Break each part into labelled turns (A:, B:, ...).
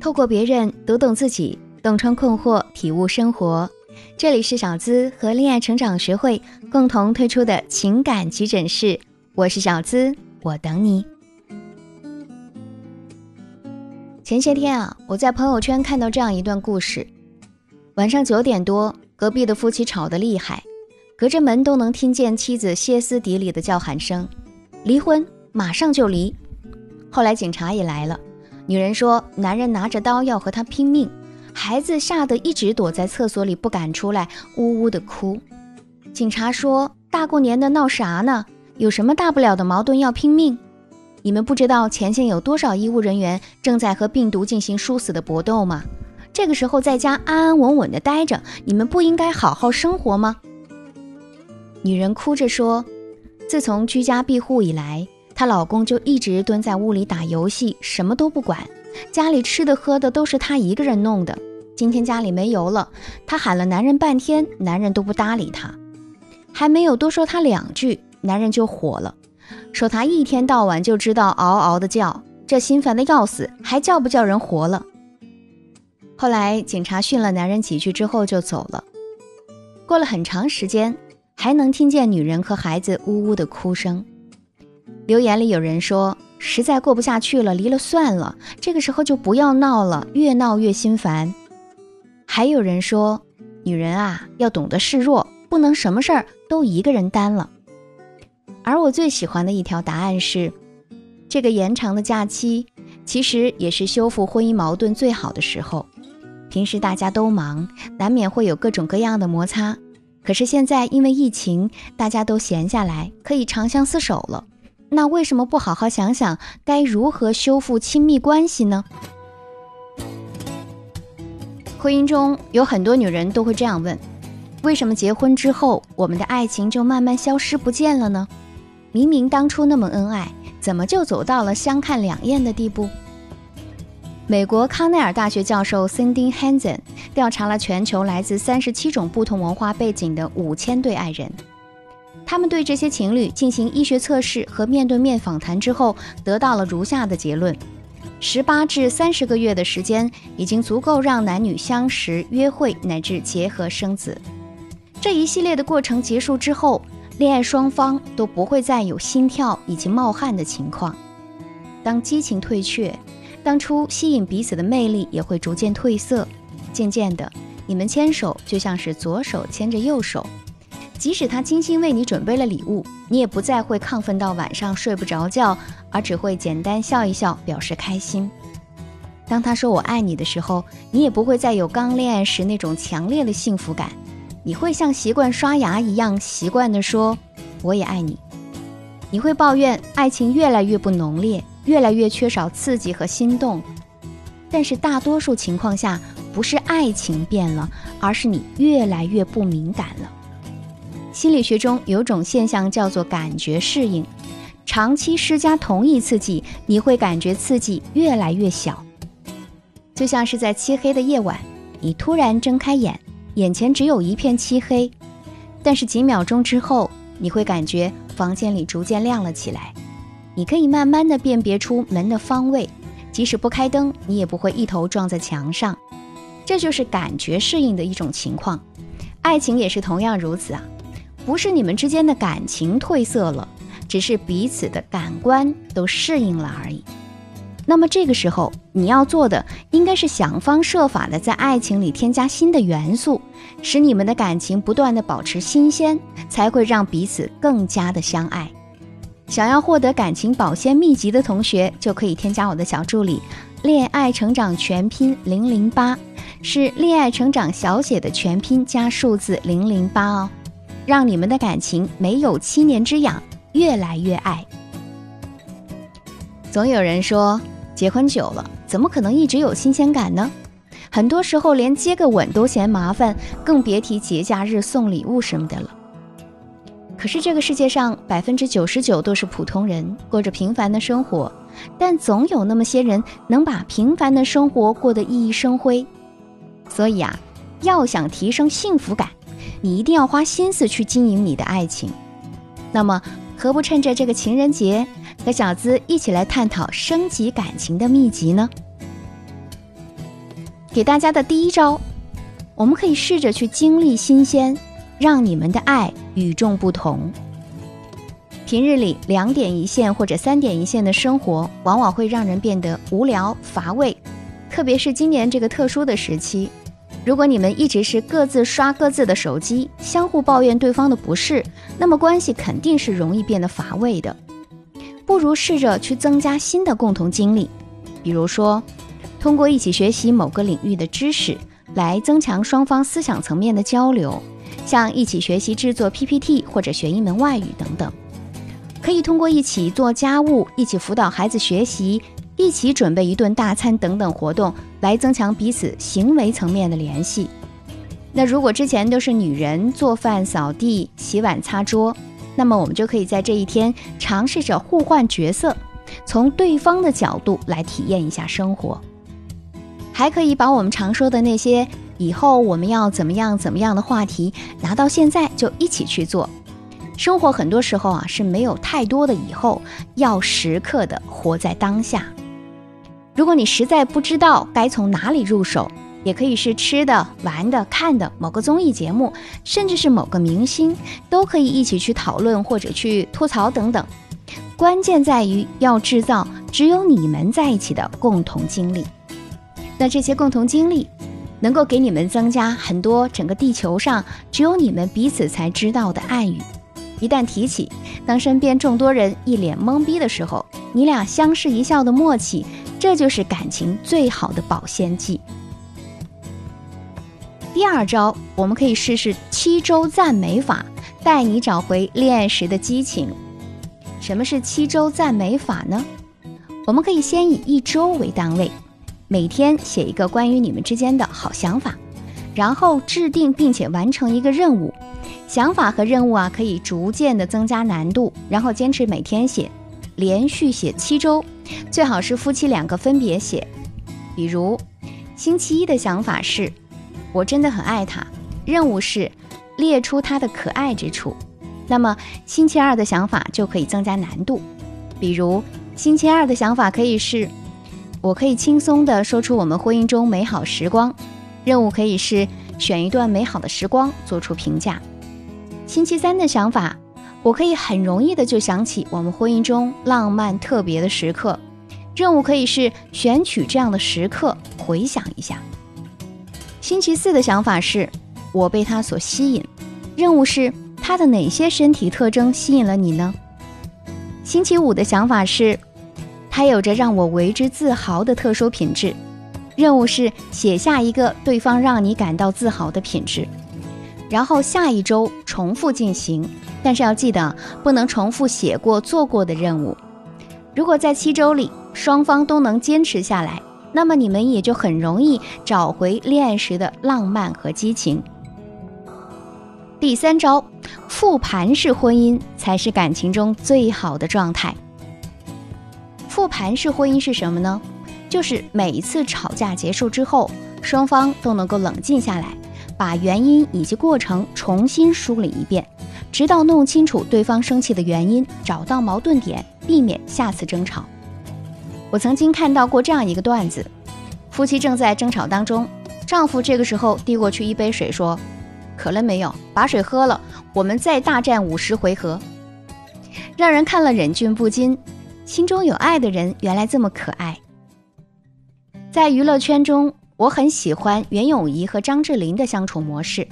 A: 透过别人读懂自己，洞穿困惑，体悟生活。这里是小资和恋爱成长学会共同推出的情感急诊室，我是小资，我等你。前些天啊，我在朋友圈看到这样一段故事：晚上九点多，隔壁的夫妻吵得厉害，隔着门都能听见妻子歇斯底里的叫喊声：“离婚，马上就离！”后来警察也来了。女人说：“男人拿着刀要和她拼命，孩子吓得一直躲在厕所里不敢出来，呜呜的哭。”警察说：“大过年的闹啥呢？有什么大不了的矛盾要拼命？你们不知道前线有多少医务人员正在和病毒进行殊死的搏斗吗？这个时候在家安安稳稳的待着，你们不应该好好生活吗？”女人哭着说：“自从居家庇护以来。”她老公就一直蹲在屋里打游戏，什么都不管。家里吃的喝的都是她一个人弄的。今天家里没油了，她喊了男人半天，男人都不搭理她。还没有多说她两句，男人就火了，说她一天到晚就知道嗷嗷的叫，这心烦的要死，还叫不叫人活了？后来警察训了男人几句之后就走了。过了很长时间，还能听见女人和孩子呜呜的哭声。留言里有人说：“实在过不下去了，离了算了。这个时候就不要闹了，越闹越心烦。”还有人说：“女人啊，要懂得示弱，不能什么事儿都一个人担了。”而我最喜欢的一条答案是：这个延长的假期，其实也是修复婚姻矛盾最好的时候。平时大家都忙，难免会有各种各样的摩擦。可是现在因为疫情，大家都闲下来，可以长相厮守了。那为什么不好好想想该如何修复亲密关系呢？婚姻中有很多女人都会这样问：为什么结婚之后我们的爱情就慢慢消失不见了呢？明明当初那么恩爱，怎么就走到了相看两厌的地步？美国康奈尔大学教授 Cindy Hansen 调查了全球来自三十七种不同文化背景的五千对爱人。他们对这些情侣进行医学测试和面对面访谈之后，得到了如下的结论：十八至三十个月的时间已经足够让男女相识、约会乃至结合生子。这一系列的过程结束之后，恋爱双方都不会再有心跳以及冒汗的情况。当激情退却，当初吸引彼此的魅力也会逐渐褪色。渐渐的，你们牵手就像是左手牵着右手。即使他精心为你准备了礼物，你也不再会亢奋到晚上睡不着觉，而只会简单笑一笑表示开心。当他说我爱你的时候，你也不会再有刚恋爱时那种强烈的幸福感，你会像习惯刷牙一样习惯地说我也爱你。你会抱怨爱情越来越不浓烈，越来越缺少刺激和心动，但是大多数情况下不是爱情变了，而是你越来越不敏感了。心理学中有种现象叫做感觉适应，长期施加同一刺激，你会感觉刺激越来越小。就像是在漆黑的夜晚，你突然睁开眼，眼前只有一片漆黑，但是几秒钟之后，你会感觉房间里逐渐亮了起来。你可以慢慢的辨别出门的方位，即使不开灯，你也不会一头撞在墙上。这就是感觉适应的一种情况，爱情也是同样如此啊。不是你们之间的感情褪色了，只是彼此的感官都适应了而已。那么这个时候，你要做的应该是想方设法的在爱情里添加新的元素，使你们的感情不断的保持新鲜，才会让彼此更加的相爱。想要获得感情保鲜秘籍的同学，就可以添加我的小助理“恋爱成长全拼零零八”，是恋爱成长小写的全拼加数字零零八哦。让你们的感情没有七年之痒，越来越爱。总有人说，结婚久了，怎么可能一直有新鲜感呢？很多时候连接个吻都嫌麻烦，更别提节假日送礼物什么的了。可是这个世界上百分之九十九都是普通人，过着平凡的生活，但总有那么些人能把平凡的生活过得熠熠生辉。所以啊，要想提升幸福感。你一定要花心思去经营你的爱情，那么何不趁着这个情人节，和小资一起来探讨升级感情的秘籍呢？给大家的第一招，我们可以试着去经历新鲜，让你们的爱与众不同。平日里两点一线或者三点一线的生活，往往会让人变得无聊乏味，特别是今年这个特殊的时期。如果你们一直是各自刷各自的手机，相互抱怨对方的不是，那么关系肯定是容易变得乏味的。不如试着去增加新的共同经历，比如说，通过一起学习某个领域的知识，来增强双方思想层面的交流，像一起学习制作 PPT 或者学一门外语等等。可以通过一起做家务、一起辅导孩子学习。一起准备一顿大餐等等活动，来增强彼此行为层面的联系。那如果之前都是女人做饭、扫地、洗碗、擦桌，那么我们就可以在这一天尝试着互换角色，从对方的角度来体验一下生活。还可以把我们常说的那些以后我们要怎么样怎么样的话题拿到现在就一起去做。生活很多时候啊是没有太多的以后，要时刻的活在当下。如果你实在不知道该从哪里入手，也可以是吃的、玩的、看的某个综艺节目，甚至是某个明星，都可以一起去讨论或者去吐槽等等。关键在于要制造只有你们在一起的共同经历。那这些共同经历能够给你们增加很多整个地球上只有你们彼此才知道的暗语。一旦提起，当身边众多人一脸懵逼的时候，你俩相视一笑的默契。这就是感情最好的保鲜剂。第二招，我们可以试试七周赞美法，带你找回恋爱时的激情。什么是七周赞美法呢？我们可以先以一周为单位，每天写一个关于你们之间的好想法，然后制定并且完成一个任务。想法和任务啊，可以逐渐的增加难度，然后坚持每天写，连续写七周。最好是夫妻两个分别写，比如星期一的想法是“我真的很爱他”，任务是列出他的可爱之处。那么星期二的想法就可以增加难度，比如星期二的想法可以是“我可以轻松地说出我们婚姻中美好时光”，任务可以是选一段美好的时光做出评价。星期三的想法。我可以很容易的就想起我们婚姻中浪漫特别的时刻，任务可以是选取这样的时刻回想一下。星期四的想法是，我被他所吸引，任务是他的哪些身体特征吸引了你呢？星期五的想法是，他有着让我为之自豪的特殊品质，任务是写下一个对方让你感到自豪的品质，然后下一周重复进行。但是要记得，不能重复写过、做过的任务。如果在七周里双方都能坚持下来，那么你们也就很容易找回恋爱时的浪漫和激情。第三招，复盘式婚姻才是感情中最好的状态。复盘式婚姻是什么呢？就是每一次吵架结束之后，双方都能够冷静下来，把原因以及过程重新梳理一遍。直到弄清楚对方生气的原因，找到矛盾点，避免下次争吵。我曾经看到过这样一个段子：夫妻正在争吵当中，丈夫这个时候递过去一杯水，说：“渴了没有？把水喝了，我们再大战五十回合。”让人看了忍俊不禁。心中有爱的人原来这么可爱。在娱乐圈中，我很喜欢袁咏仪和张智霖的相处模式。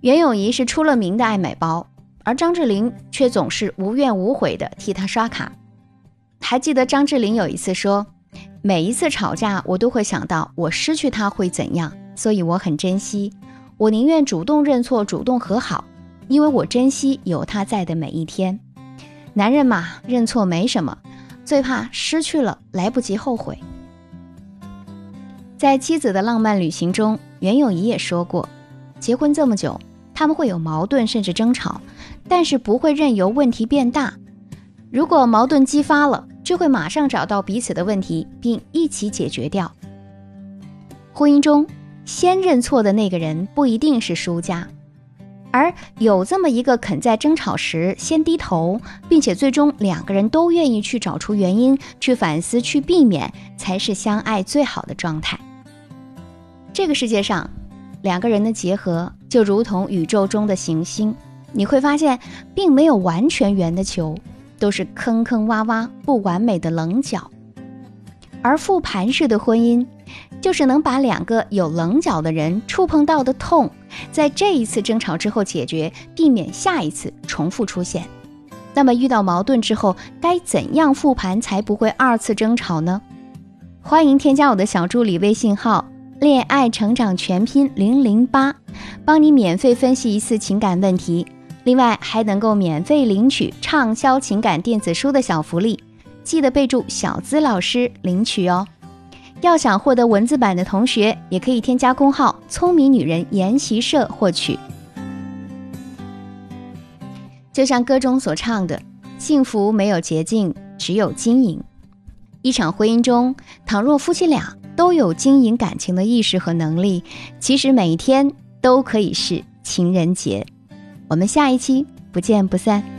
A: 袁咏仪是出了名的爱买包，而张智霖却总是无怨无悔地替她刷卡。还记得张智霖有一次说：“每一次吵架，我都会想到我失去他会怎样，所以我很珍惜。我宁愿主动认错，主动和好，因为我珍惜有他在的每一天。男人嘛，认错没什么，最怕失去了来不及后悔。”在妻子的浪漫旅行中，袁咏仪也说过：“结婚这么久。”他们会有矛盾，甚至争吵，但是不会任由问题变大。如果矛盾激发了，就会马上找到彼此的问题，并一起解决掉。婚姻中，先认错的那个人不一定是输家，而有这么一个肯在争吵时先低头，并且最终两个人都愿意去找出原因、去反思、去避免，才是相爱最好的状态。这个世界上，两个人的结合就如同宇宙中的行星，你会发现，并没有完全圆的球，都是坑坑洼洼、不完美的棱角。而复盘式的婚姻，就是能把两个有棱角的人触碰到的痛，在这一次争吵之后解决，避免下一次重复出现。那么遇到矛盾之后，该怎样复盘才不会二次争吵呢？欢迎添加我的小助理微信号“恋爱成长全拼零零八”，帮你免费分析一次情感问题。另外还能够免费领取畅销情感电子书的小福利，记得备注“小资老师”领取哦。要想获得文字版的同学，也可以添加公号“聪明女人研习社”获取。就像歌中所唱的，幸福没有捷径，只有经营。一场婚姻中，倘若夫妻俩都有经营感情的意识和能力，其实每一天都可以是情人节。我们下一期不见不散。